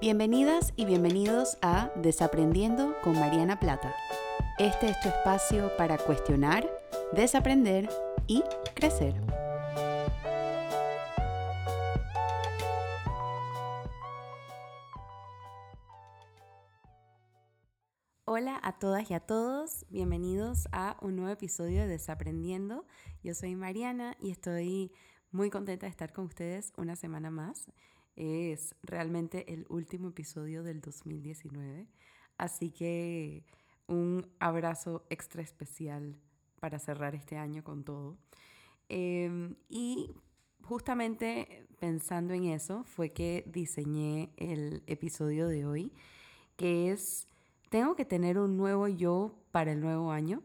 Bienvenidas y bienvenidos a Desaprendiendo con Mariana Plata. Este es tu espacio para cuestionar, desaprender y crecer. Hola a todas y a todos, bienvenidos a un nuevo episodio de Desaprendiendo. Yo soy Mariana y estoy muy contenta de estar con ustedes una semana más. Es realmente el último episodio del 2019, así que un abrazo extra especial para cerrar este año con todo. Em, y justamente pensando en eso fue que diseñé el episodio de hoy, que es, tengo que tener un nuevo yo para el nuevo año.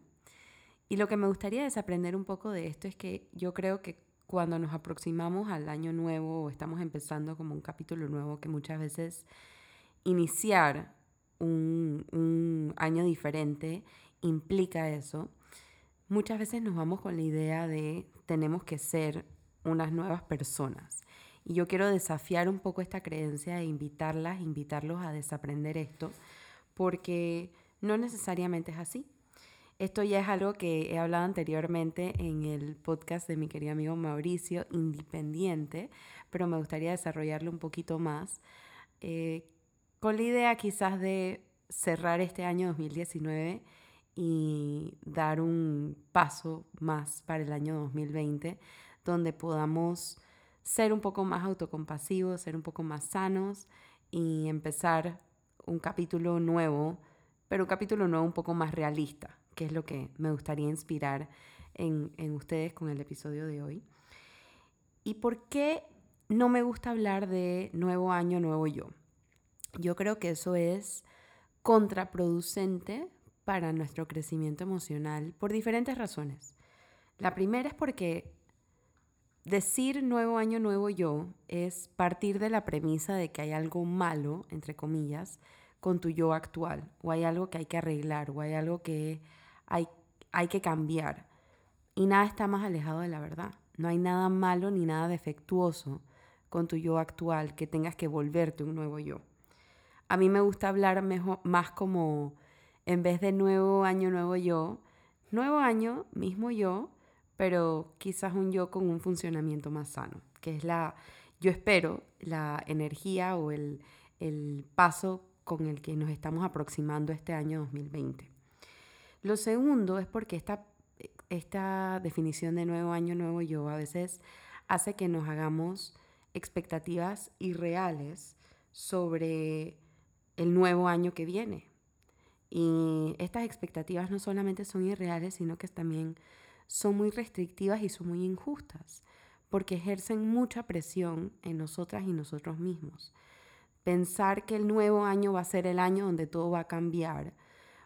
Y lo que me gustaría desaprender un poco de esto es que yo creo que cuando nos aproximamos al año nuevo o estamos empezando como un capítulo nuevo, que muchas veces iniciar un, un año diferente implica eso, muchas veces nos vamos con la idea de tenemos que ser unas nuevas personas. Y yo quiero desafiar un poco esta creencia e invitarlas, invitarlos a desaprender esto, porque no necesariamente es así. Esto ya es algo que he hablado anteriormente en el podcast de mi querido amigo Mauricio, Independiente, pero me gustaría desarrollarlo un poquito más, eh, con la idea quizás de cerrar este año 2019 y dar un paso más para el año 2020, donde podamos ser un poco más autocompasivos, ser un poco más sanos y empezar un capítulo nuevo, pero un capítulo nuevo un poco más realista, que es lo que me gustaría inspirar en, en ustedes con el episodio de hoy. ¿Y por qué no me gusta hablar de nuevo año, nuevo yo? Yo creo que eso es contraproducente para nuestro crecimiento emocional por diferentes razones. La primera es porque decir nuevo año, nuevo yo es partir de la premisa de que hay algo malo, entre comillas, con tu yo actual, o hay algo que hay que arreglar, o hay algo que hay, que cambiar. Y nada está más alejado de la verdad. No hay nada malo ni nada defectuoso con tu yo actual que tengas que volverte un nuevo yo. A mí me gusta hablar más como, en vez de nuevo año, nuevo yo, nuevo año, mismo yo, pero quizás un yo con un funcionamiento más sano, que es la, yo espero, la energía o el, el paso con el que nos estamos aproximando este año 2020. Lo segundo es porque esta, esta definición de nuevo año, nuevo yo a veces hace que nos hagamos expectativas irreales sobre el nuevo año que viene. Y estas expectativas no solamente son irreales, sino que también son muy restrictivas y son muy injustas, porque ejercen mucha presión en nosotras y nosotros mismos. Pensar que el nuevo año va a ser el año donde todo va a cambiar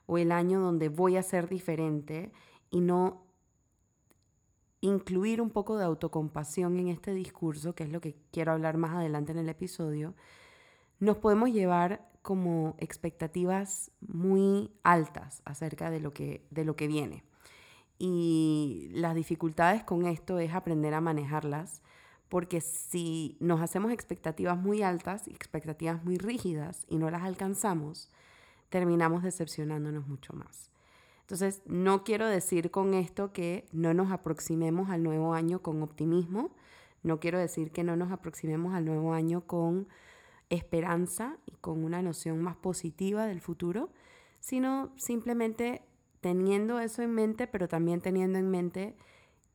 o el año donde voy a ser diferente y no incluir un poco de autocompasión en este discurso, que es lo que quiero hablar más adelante en el episodio, nos podemos llevar como expectativas muy altas acerca de lo que, de lo que viene. Y las dificultades con esto es aprender a manejarlas, porque si nos hacemos expectativas muy altas, expectativas muy rígidas y no las alcanzamos, terminamos decepcionándonos mucho más. Entonces, no quiero decir con esto que no nos aproximemos al nuevo año con optimismo, no quiero decir que no nos aproximemos al nuevo año con esperanza y con una noción más positiva del futuro, sino simplemente teniendo eso en mente, pero también teniendo en mente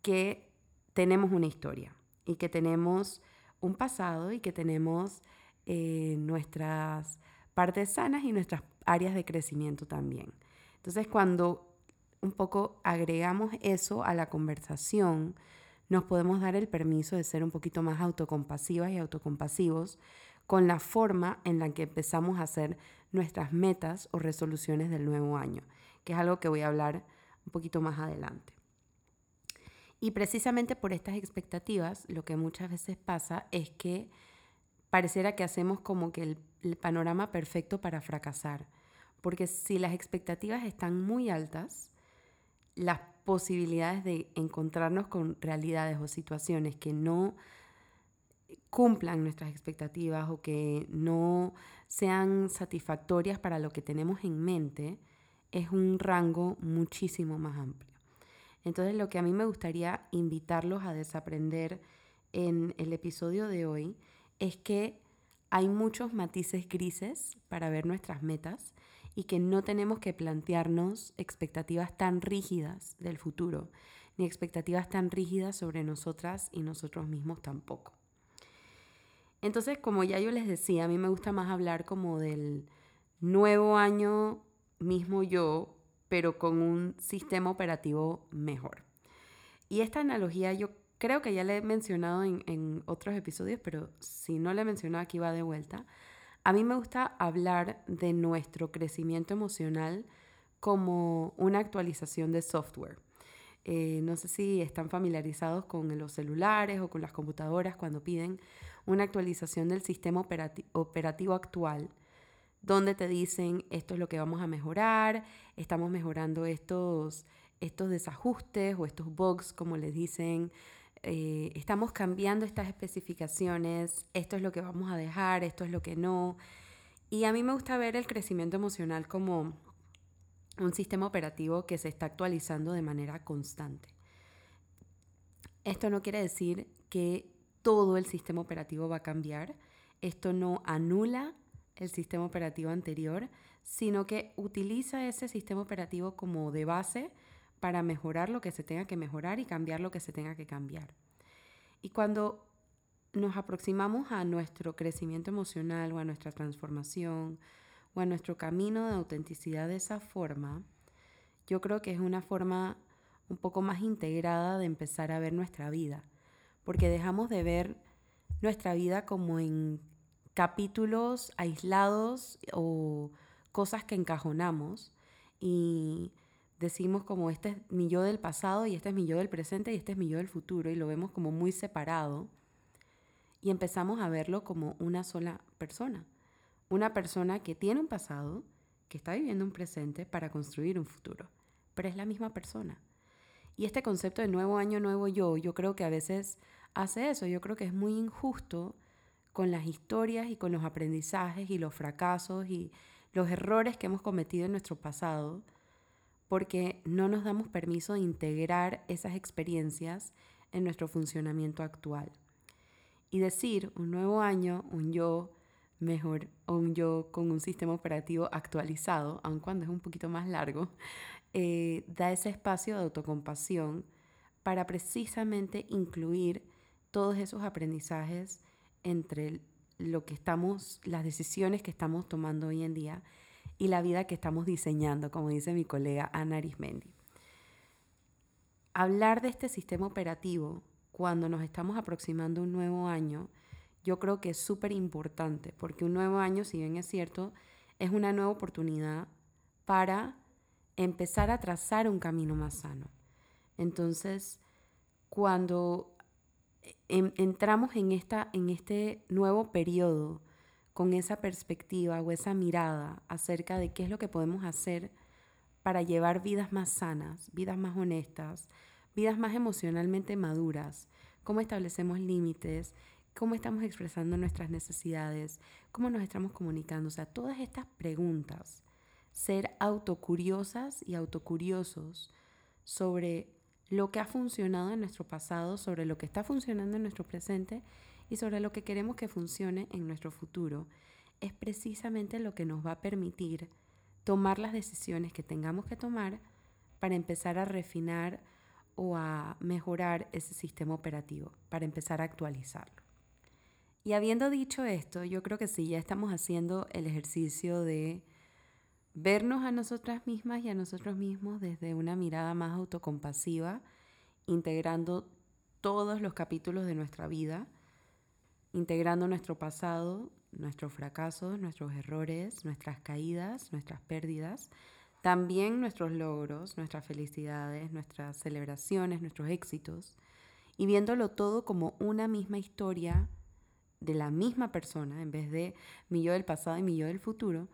que tenemos una historia y que tenemos un pasado y que tenemos eh, nuestras partes sanas y nuestras áreas de crecimiento también. Entonces, cuando un poco agregamos eso a la conversación, nos podemos dar el permiso de ser un poquito más autocompasivas y autocompasivos con la forma en la que empezamos a hacer nuestras metas o resoluciones del nuevo año, que es algo que voy a hablar un poquito más adelante. Y precisamente por estas expectativas, lo que muchas veces pasa es que pareciera que hacemos como que el, el panorama perfecto para fracasar porque si las expectativas están muy altas, las posibilidades de encontrarnos con realidades o situaciones que no cumplan nuestras expectativas o que no sean satisfactorias para lo que tenemos en mente, es un rango muchísimo más amplio. Entonces lo que a mí me gustaría invitarlos a desaprender en el episodio de hoy es que hay muchos matices grises para ver nuestras metas y que no tenemos que plantearnos expectativas tan rígidas del futuro, ni expectativas tan rígidas sobre nosotras y nosotros mismos tampoco. Entonces, como ya yo les decía, a mí me gusta más hablar como del nuevo año mismo yo, pero con un sistema operativo mejor. Y esta analogía yo creo que ya la he mencionado en, en otros episodios, pero si no la he mencionado aquí va de vuelta. A mí me gusta hablar de nuestro crecimiento emocional como una actualización de software. Eh, no sé si están familiarizados con los celulares o con las computadoras cuando piden una actualización del sistema operativo actual, donde te dicen esto es lo que vamos a mejorar, estamos mejorando estos, estos desajustes o estos bugs, como les dicen, eh, estamos cambiando estas especificaciones, esto es lo que vamos a dejar, esto es lo que no. Y a mí me gusta ver el crecimiento emocional como un sistema operativo que se está actualizando de manera constante. Esto no quiere decir que todo el sistema operativo va a cambiar. Esto no anula el sistema operativo anterior, sino que utiliza ese sistema operativo como de base para mejorar lo que se tenga que mejorar y cambiar lo que se tenga que cambiar. Y cuando nos aproximamos a nuestro crecimiento emocional o a nuestra transformación o a nuestro camino de autenticidad de esa forma, yo creo que es una forma un poco más integrada de empezar a ver nuestra vida, porque dejamos de ver nuestra vida como en capítulos aislados o cosas que encajonamos y decimos como este es mi yo del pasado y este es mi yo del presente y este es mi yo del futuro y lo vemos como muy separado y empezamos a verlo como una sola persona. Una persona que tiene un pasado, que está viviendo un presente para construir un futuro, pero es la misma persona. Y este concepto de nuevo año, nuevo yo, yo creo que a veces hace eso, yo creo que es muy injusto con las historias y con los aprendizajes y los fracasos y los errores que hemos cometido en nuestro pasado porque no nos damos permiso de integrar esas experiencias en nuestro funcionamiento actual. Y decir un nuevo año, un yo mejor o un yo con un sistema operativo actualizado, aun cuando es un poquito más largo, eh, da ese espacio de autocompasión para precisamente incluir todos esos aprendizajes entre lo que estamos, las decisiones que estamos tomando hoy en día y la vida que estamos diseñando, como dice mi colega Ana Arismendi. Hablar de este sistema operativo cuando nos estamos aproximando a un nuevo año, yo creo que es súper importante, porque un nuevo año, si bien es cierto, es una nueva oportunidad para empezar a trazar un camino más sano. Entonces, cuando entramos en, esta, en este nuevo periodo, con esa perspectiva o esa mirada acerca de qué es lo que podemos hacer para llevar vidas más sanas, vidas más honestas, vidas más emocionalmente maduras, cómo establecemos límites, cómo estamos expresando nuestras necesidades, cómo nos estamos comunicando, o sea, todas estas preguntas, ser autocuriosas y autocuriosos sobre lo que ha funcionado en nuestro pasado, sobre lo que está funcionando en nuestro presente y sobre lo que queremos que funcione en nuestro futuro, es precisamente lo que nos va a permitir tomar las decisiones que tengamos que tomar para empezar a refinar o a mejorar ese sistema operativo, para empezar a actualizarlo. Y habiendo dicho esto, yo creo que sí, ya estamos haciendo el ejercicio de vernos a nosotras mismas y a nosotros mismos desde una mirada más autocompasiva, integrando todos los capítulos de nuestra vida integrando nuestro pasado, nuestros fracasos, nuestros errores, nuestras caídas, nuestras pérdidas, también nuestros logros, nuestras felicidades, nuestras celebraciones, nuestros éxitos, y viéndolo todo como una misma historia de la misma persona, en vez de mi yo del pasado y mi yo del futuro,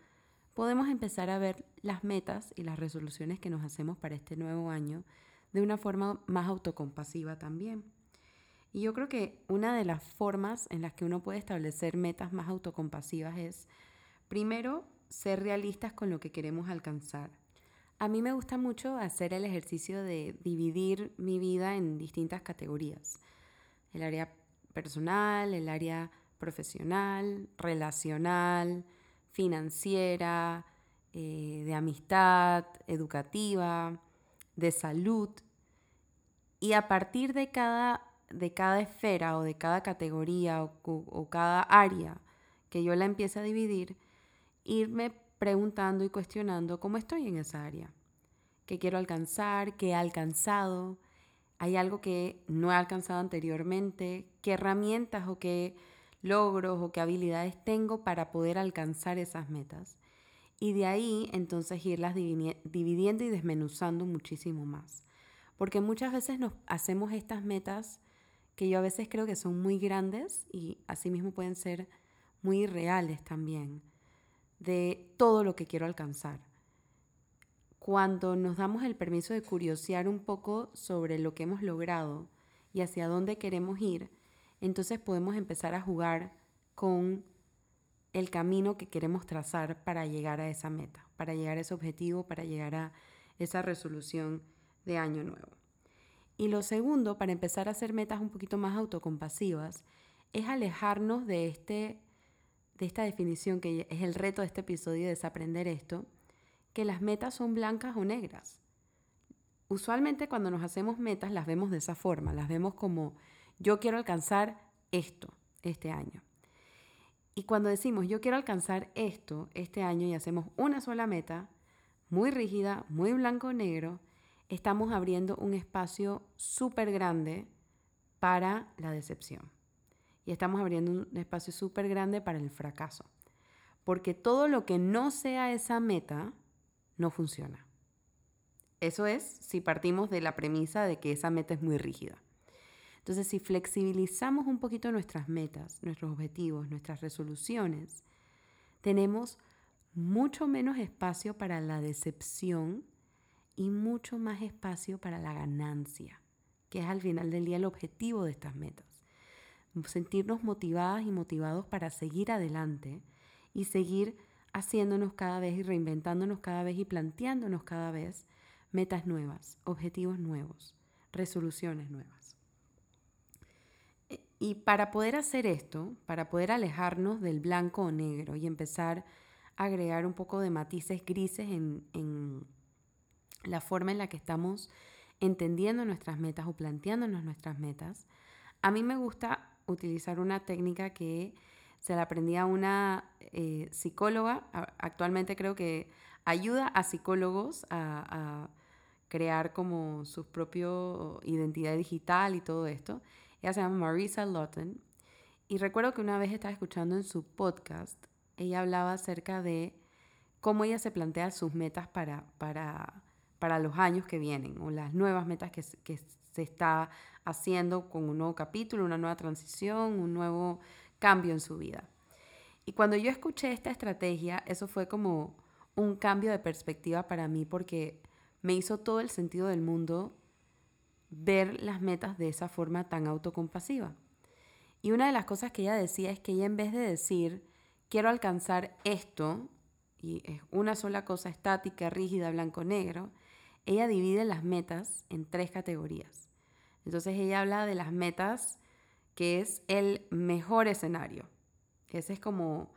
podemos empezar a ver las metas y las resoluciones que nos hacemos para este nuevo año de una forma más autocompasiva también. Y yo creo que una de las formas en las que uno puede establecer metas más autocompasivas es, primero, ser realistas con lo que queremos alcanzar. A mí me gusta mucho hacer el ejercicio de dividir mi vida en distintas categorías. El área personal, el área profesional, relacional, financiera, eh, de amistad, educativa, de salud. Y a partir de cada, de cada esfera o de cada categoría o, o cada área que yo la empiece a dividir, irme preguntando y cuestionando cómo estoy en esa área, qué quiero alcanzar, qué he alcanzado, hay algo que no he alcanzado anteriormente, qué herramientas o qué logros o qué habilidades tengo para poder alcanzar esas metas. Y de ahí entonces irlas dividiendo y desmenuzando muchísimo más. Porque muchas veces nos hacemos estas metas que yo a veces creo que son muy grandes y asimismo pueden ser muy irreales también de todo lo que quiero alcanzar. Cuando nos damos el permiso de curiosear un poco sobre lo que hemos logrado y hacia dónde queremos ir, entonces podemos empezar a jugar con el camino que queremos trazar para llegar a esa meta, para llegar a ese objetivo, para llegar a esa resolución de año nuevo. Y lo segundo, para empezar a hacer metas un poquito más autocompasivas, es alejarnos de este de esta definición que es el reto de este episodio, desaprender esto, que las metas son blancas o negras. Usualmente cuando nos hacemos metas las vemos de esa forma, las vemos como yo quiero alcanzar esto este año. Y cuando decimos yo quiero alcanzar esto este año y hacemos una sola meta, muy rígida, muy blanco o negro, estamos abriendo un espacio súper grande para la decepción y estamos abriendo un espacio súper grande para el fracaso. Porque todo lo que no sea esa meta no funciona. Eso es si partimos de la premisa de que esa meta es muy rígida. Entonces, si flexibilizamos un poquito nuestras metas, nuestros objetivos, nuestras resoluciones, tenemos mucho menos espacio para la decepción y mucho más espacio para la ganancia, que es al final del día el objetivo de estas metas sentirnos motivadas y motivados para seguir adelante y seguir haciéndonos cada vez y reinventándonos cada vez y planteándonos cada vez metas nuevas, objetivos nuevos, resoluciones nuevas. Y para poder hacer esto, para poder alejarnos del blanco o negro y empezar a agregar un poco de matices grises en, la forma en la que estamos entendiendo nuestras metas o planteándonos nuestras metas, a mí me gusta utilizar una técnica que se la aprendí a una eh, psicóloga. Actualmente creo que ayuda a psicólogos a, crear como su propia identidad digital y todo esto. Ella se llama Marisa Lawton. Y recuerdo que una vez estaba escuchando en su podcast, ella hablaba acerca de cómo ella se plantea sus metas para, para, para los años que vienen o las nuevas metas que, que se está haciendo con un nuevo capítulo, una nueva transición, un nuevo cambio en su vida. Y cuando yo escuché esta estrategia, eso fue como un cambio de perspectiva para mí porque me hizo todo el sentido del mundo ver las metas de esa forma tan autocompasiva. Y una de las cosas que ella decía es que ella en vez de decir, quiero alcanzar esto, y es una sola cosa estática, rígida, blanco-negro, ella divide las metas en tres categorías. Entonces ella habla de las metas, que es el mejor escenario. Ese es como,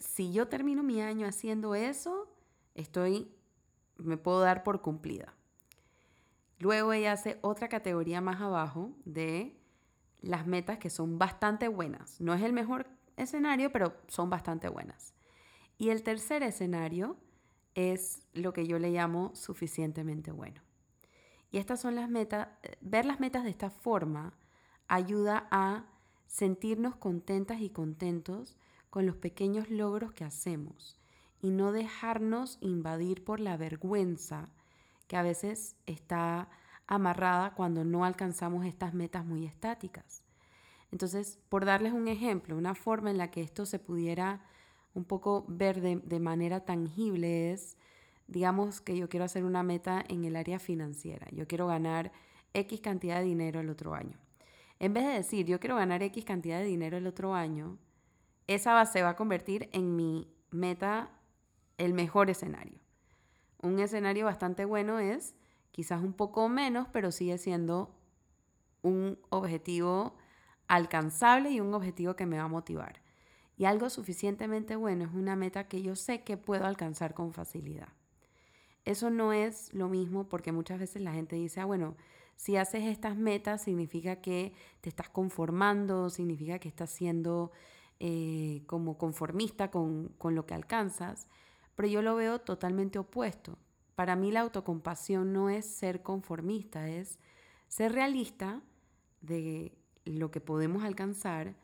si yo termino mi año haciendo eso, estoy, me puedo dar por cumplida. Luego ella hace otra categoría más abajo de las metas que son bastante buenas. No es el mejor escenario, pero son bastante buenas. Y el tercer escenario es lo que yo le llamo suficientemente bueno. Y estas son las metas, ver las metas de esta forma ayuda a sentirnos contentas y contentos con los pequeños logros que hacemos y no dejarnos invadir por la vergüenza que a veces está amarrada cuando no alcanzamos estas metas muy estáticas. Entonces, por darles un ejemplo, una forma en la que esto se pudiera un poco ver de, manera tangible es, digamos que yo quiero hacer una meta en el área financiera, yo quiero ganar X cantidad de dinero el otro año. En vez de decir, yo quiero ganar X cantidad de dinero el otro año, esa se va a convertir en mi meta, el mejor escenario. Un escenario bastante bueno es quizás un poco menos, pero sigue siendo un objetivo alcanzable y un objetivo que me va a motivar. Y algo suficientemente bueno es una meta que yo sé que puedo alcanzar con facilidad. Eso no es lo mismo porque muchas veces la gente dice, ah, bueno, si haces estas metas significa que te estás conformando, significa que estás siendo eh, como conformista con, con lo que alcanzas. Pero yo lo veo totalmente opuesto. Para mí la autocompasión no es ser conformista, es ser realista de lo que podemos alcanzar,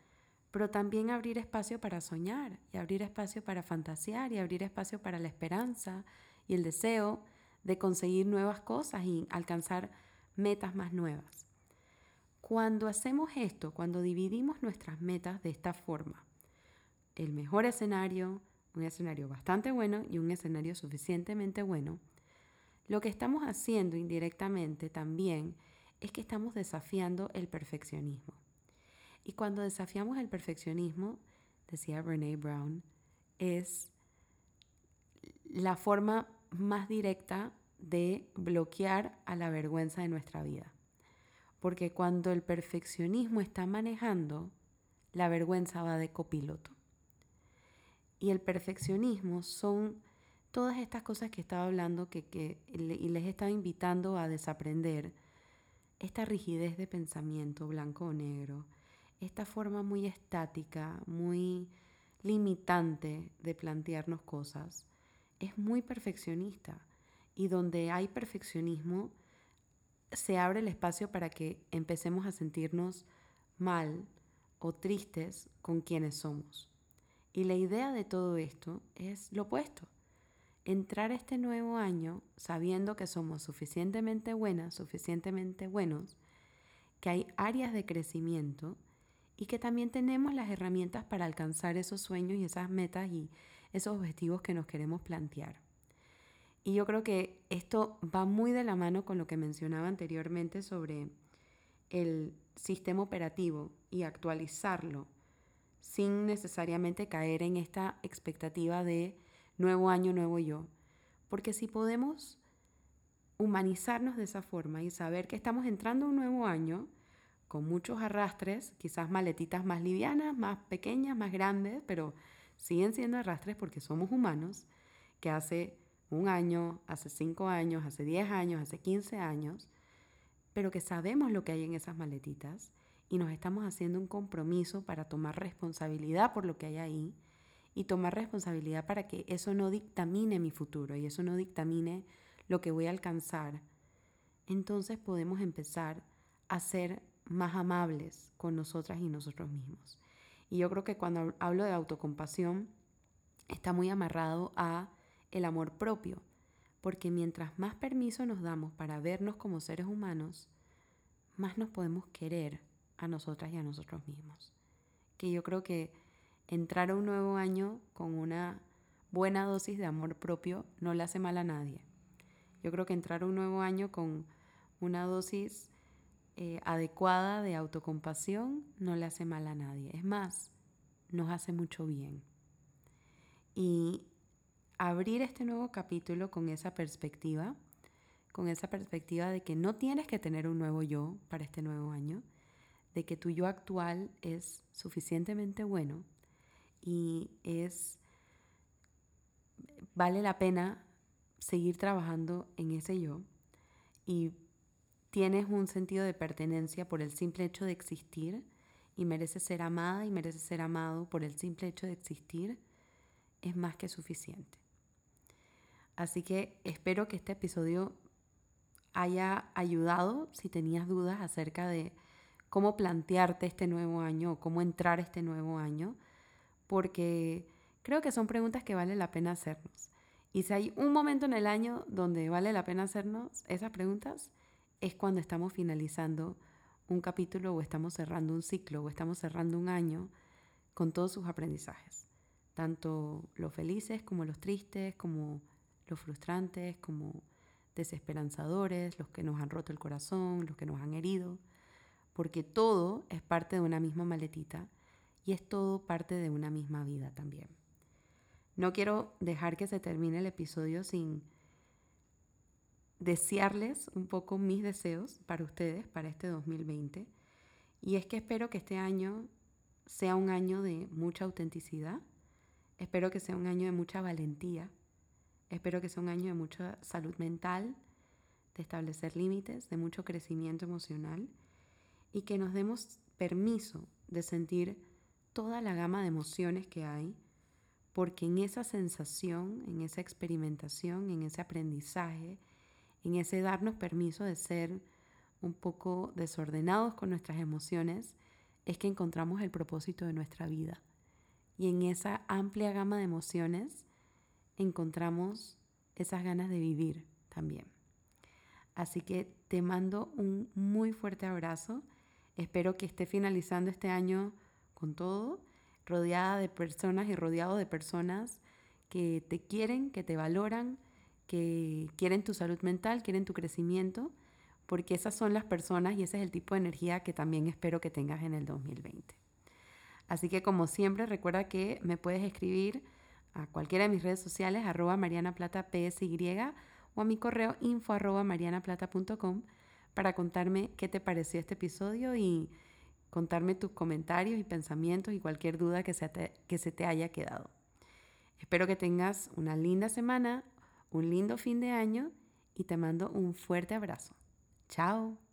pero también abrir espacio para soñar y abrir espacio para fantasear y abrir espacio para la esperanza y el deseo de conseguir nuevas cosas y alcanzar metas más nuevas. Cuando hacemos esto, cuando dividimos nuestras metas de esta forma, el mejor escenario, un escenario bastante bueno y un escenario suficientemente bueno, lo que estamos haciendo indirectamente también es que estamos desafiando el perfeccionismo. Y cuando desafiamos el perfeccionismo, decía Brene Brown, es la forma más directa de bloquear a la vergüenza de nuestra vida. Porque cuando el perfeccionismo está manejando, la vergüenza va de copiloto. Y el perfeccionismo son todas estas cosas que estaba hablando que, y les estaba invitando a desaprender esta rigidez de pensamiento blanco o negro, esta forma muy estática, muy limitante de plantearnos cosas, es muy perfeccionista. Y donde hay perfeccionismo, se abre el espacio para que empecemos a sentirnos mal o tristes con quienes somos. Y la idea de todo esto es lo opuesto entrar este nuevo año sabiendo que somos suficientemente buenas, suficientemente buenos, que hay áreas de crecimiento y que también tenemos las herramientas para alcanzar esos sueños y esas metas y esos objetivos que nos queremos plantear. Y yo creo que esto va muy de la mano con lo que mencionaba anteriormente sobre el sistema operativo y actualizarlo sin necesariamente caer en esta expectativa de nuevo año, nuevo yo. Porque si podemos humanizarnos de esa forma y saber que estamos entrando un nuevo año con muchos arrastres, quizás maletitas más livianas, más pequeñas, más grandes, pero siguen siendo arrastres porque somos humanos, que hace un año, hace cinco años, hace diez años, hace quince años, pero que sabemos lo que hay en esas maletitas y nos estamos haciendo un compromiso para tomar responsabilidad por lo que hay ahí y tomar responsabilidad para que eso no dictamine mi futuro y eso no dictamine lo que voy a alcanzar, entonces podemos empezar a ser más amables con nosotras y nosotros mismos. Y yo creo que cuando hablo de autocompasión está muy amarrado a el amor propio, porque mientras más permiso nos damos para vernos como seres humanos, más nos podemos querer a nosotras y a nosotros mismos. Que yo creo que entrar a un nuevo año con una buena dosis de amor propio no le hace mal a nadie. Yo creo que entrar a un nuevo año con una dosis eh, adecuada de autocompasión no le hace mal a nadie. Es más, nos hace mucho bien. Y abrir este nuevo capítulo con esa perspectiva, con esa perspectiva de que no tienes que tener un nuevo yo para este nuevo año, de que tu yo actual es suficientemente bueno y es, vale la pena seguir trabajando en ese yo y tienes un sentido de pertenencia por el simple hecho de existir y mereces ser amada y mereces ser amado por el simple hecho de existir, es más que suficiente. Así que espero que este episodio haya ayudado si tenías dudas acerca de cómo plantearte este nuevo año o cómo entrar este nuevo año porque creo que son preguntas que vale la pena hacernos. Y si hay un momento en el año donde vale la pena hacernos esas preguntas, es cuando estamos finalizando un capítulo o estamos cerrando un ciclo o estamos cerrando un año con todos sus aprendizajes, tanto los felices como los tristes, como los frustrantes, como desesperanzadores, los que nos han roto el corazón, los que nos han herido, porque todo es parte de una misma maletita y es todo parte de una misma vida también. No quiero dejar que se termine el episodio sin desearles un poco mis deseos para ustedes, para este 2020. Y es que espero que este año sea un año de mucha autenticidad, espero que sea un año de mucha valentía, espero que sea un año de mucha salud mental, de establecer límites, de mucho crecimiento emocional y que nos demos permiso de sentir toda la gama de emociones que hay, porque en esa sensación, en esa experimentación, en ese aprendizaje, en ese darnos permiso de ser un poco desordenados con nuestras emociones, es que encontramos el propósito de nuestra vida. Y en esa amplia gama de emociones encontramos esas ganas de vivir también. Así que te mando un muy fuerte abrazo. Espero que esté finalizando este año con todo, rodeada de personas y rodeado de personas que te quieren, que te valoran, que quieren tu salud mental, quieren tu crecimiento, porque esas son las personas y ese es el tipo de energía que también espero que tengas en el 2020. Así que como siempre, recuerda que me puedes escribir a cualquiera de mis redes sociales, arroba marianaplata.psy o a mi correo info arroba marianaplata.com para contarme qué te pareció este episodio y contarme tus comentarios y pensamientos y cualquier duda que se te, que se te haya quedado. Espero que tengas una linda semana, un lindo fin de año y te mando un fuerte abrazo. Chao.